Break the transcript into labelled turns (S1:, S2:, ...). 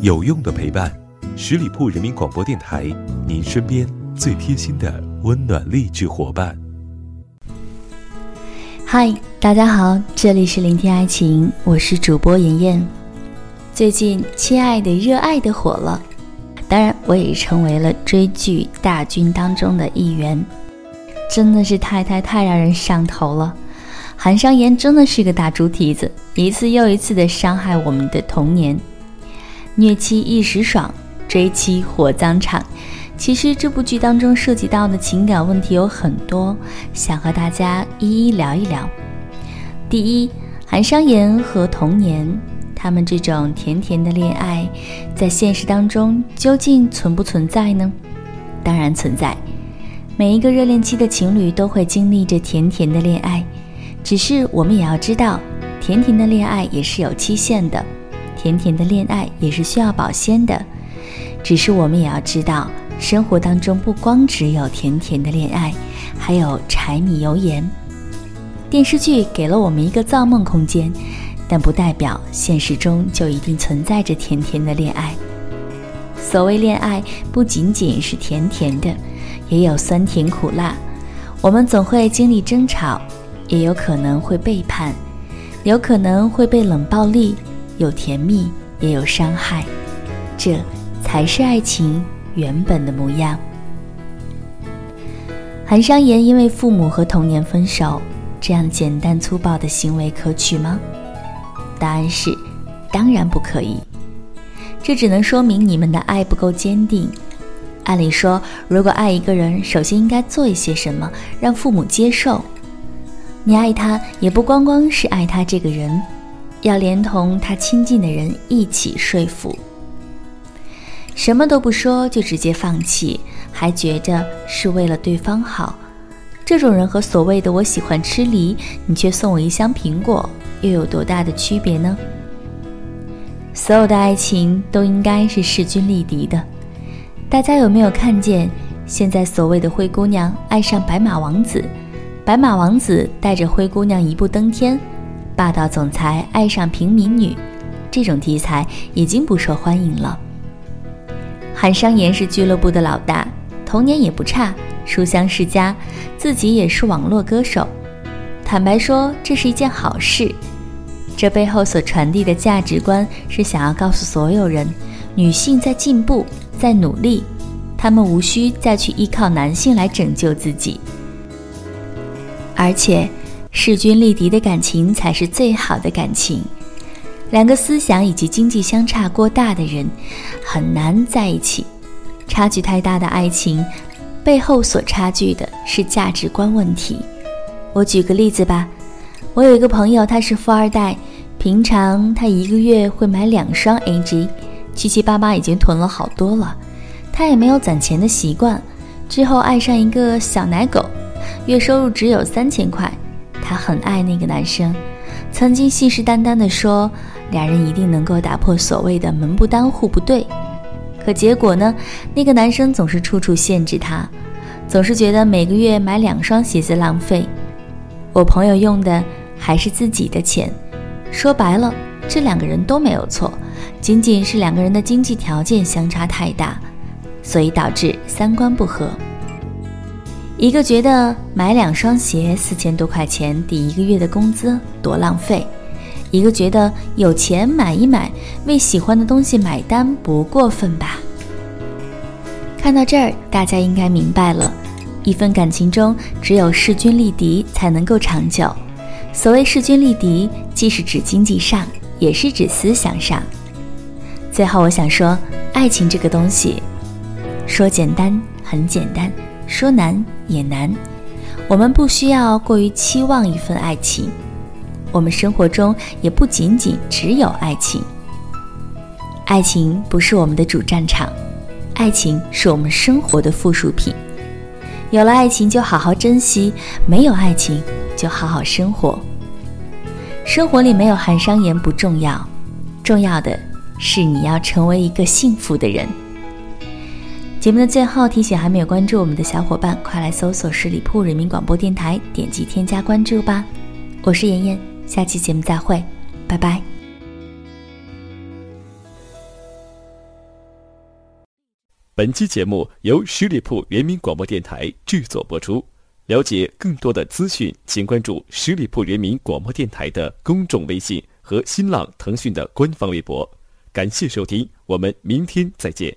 S1: 有用的陪伴，十里铺人民广播电台，您身边最贴心的温暖励志伙伴。
S2: 嗨，大家好，这里是聆听爱情，我是主播妍妍。最近《亲爱的热爱的》火了，当然我也成为了追剧大军当中的一员，真的是太太太让人上头了。韩商言真的是个大猪蹄子，一次又一次的伤害我们的童年，虐妻一时爽，追妻火葬场。其实这部剧当中涉及到的情感问题有很多，想和大家一一聊一聊。第一，韩商言和童年，他们这种甜甜的恋爱，在现实当中究竟存不存在呢？当然存在，每一个热恋期的情侣都会经历着甜甜的恋爱，只是我们也要知道，甜甜的恋爱也是有期限的，甜甜的恋爱也是需要保鲜的，只是我们也要知道。生活当中不光只有甜甜的恋爱，还有柴米油盐。电视剧给了我们一个造梦空间，但不代表现实中就一定存在着甜甜的恋爱。所谓恋爱，不仅仅是甜甜的，也有酸甜苦辣。我们总会经历争吵，也有可能会背叛，有可能会被冷暴力，有甜蜜，也有伤害。这才是爱情。原本的模样。韩商言因为父母和童年分手，这样简单粗暴的行为可取吗？答案是，当然不可以。这只能说明你们的爱不够坚定。按理说，如果爱一个人，首先应该做一些什么，让父母接受。你爱他，也不光光是爱他这个人，要连同他亲近的人一起说服。什么都不说就直接放弃，还觉着是为了对方好，这种人和所谓的“我喜欢吃梨，你却送我一箱苹果”又有多大的区别呢？所有的爱情都应该是势均力敌的。大家有没有看见，现在所谓的灰姑娘爱上白马王子，白马王子带着灰姑娘一步登天，霸道总裁爱上平民女，这种题材已经不受欢迎了。韩商言是俱乐部的老大，童年也不差，书香世家，自己也是网络歌手。坦白说，这是一件好事。这背后所传递的价值观是想要告诉所有人：女性在进步，在努力，她们无需再去依靠男性来拯救自己。而且，势均力敌的感情才是最好的感情。两个思想以及经济相差过大的人很难在一起，差距太大的爱情背后所差距的是价值观问题。我举个例子吧，我有一个朋友，他是富二代，平常他一个月会买两双 AJ，七七八八已经囤了好多了。他也没有攒钱的习惯，之后爱上一个小奶狗，月收入只有三千块，很爱那个男生，曾经信誓旦旦地说。俩人一定能够打破所谓的门不当户不对，可结果呢？那个男生总是处处限制她，总是觉得每个月买两双鞋子浪费。我朋友用的还是自己的钱，说白了，这两个人都没有错，仅仅是两个人的经济条件相差太大，所以导致三观不合。一个觉得买两双鞋四千多块钱抵一个月的工资多浪费。一个觉得有钱买一买，为喜欢的东西买单不过分吧？看到这儿，大家应该明白了，一份感情中只有势均力敌才能够长久。所谓势均力敌，既是指经济上，也是指思想上。最后，我想说，爱情这个东西，说简单很简单，说难也难。我们不需要过于期望一份爱情。我们生活中也不仅仅只有爱情，爱情不是我们的主战场，爱情是我们生活的附属品。有了爱情就好好珍惜，没有爱情就好好生活。生活里没有寒商言不重要，重要的是你要成为一个幸福的人。节目的最后提醒，还没有关注我们的小伙伴，快来搜索十里铺人民广播电台，点击添加关注吧。我是妍妍。下期节目再会，拜拜。
S3: 本期节目由十里铺人民广播电台制作播出。了解更多的资讯，请关注十里铺人民广播电台的公众微信和新浪、腾讯的官方微博。感谢收听，我们明天再见。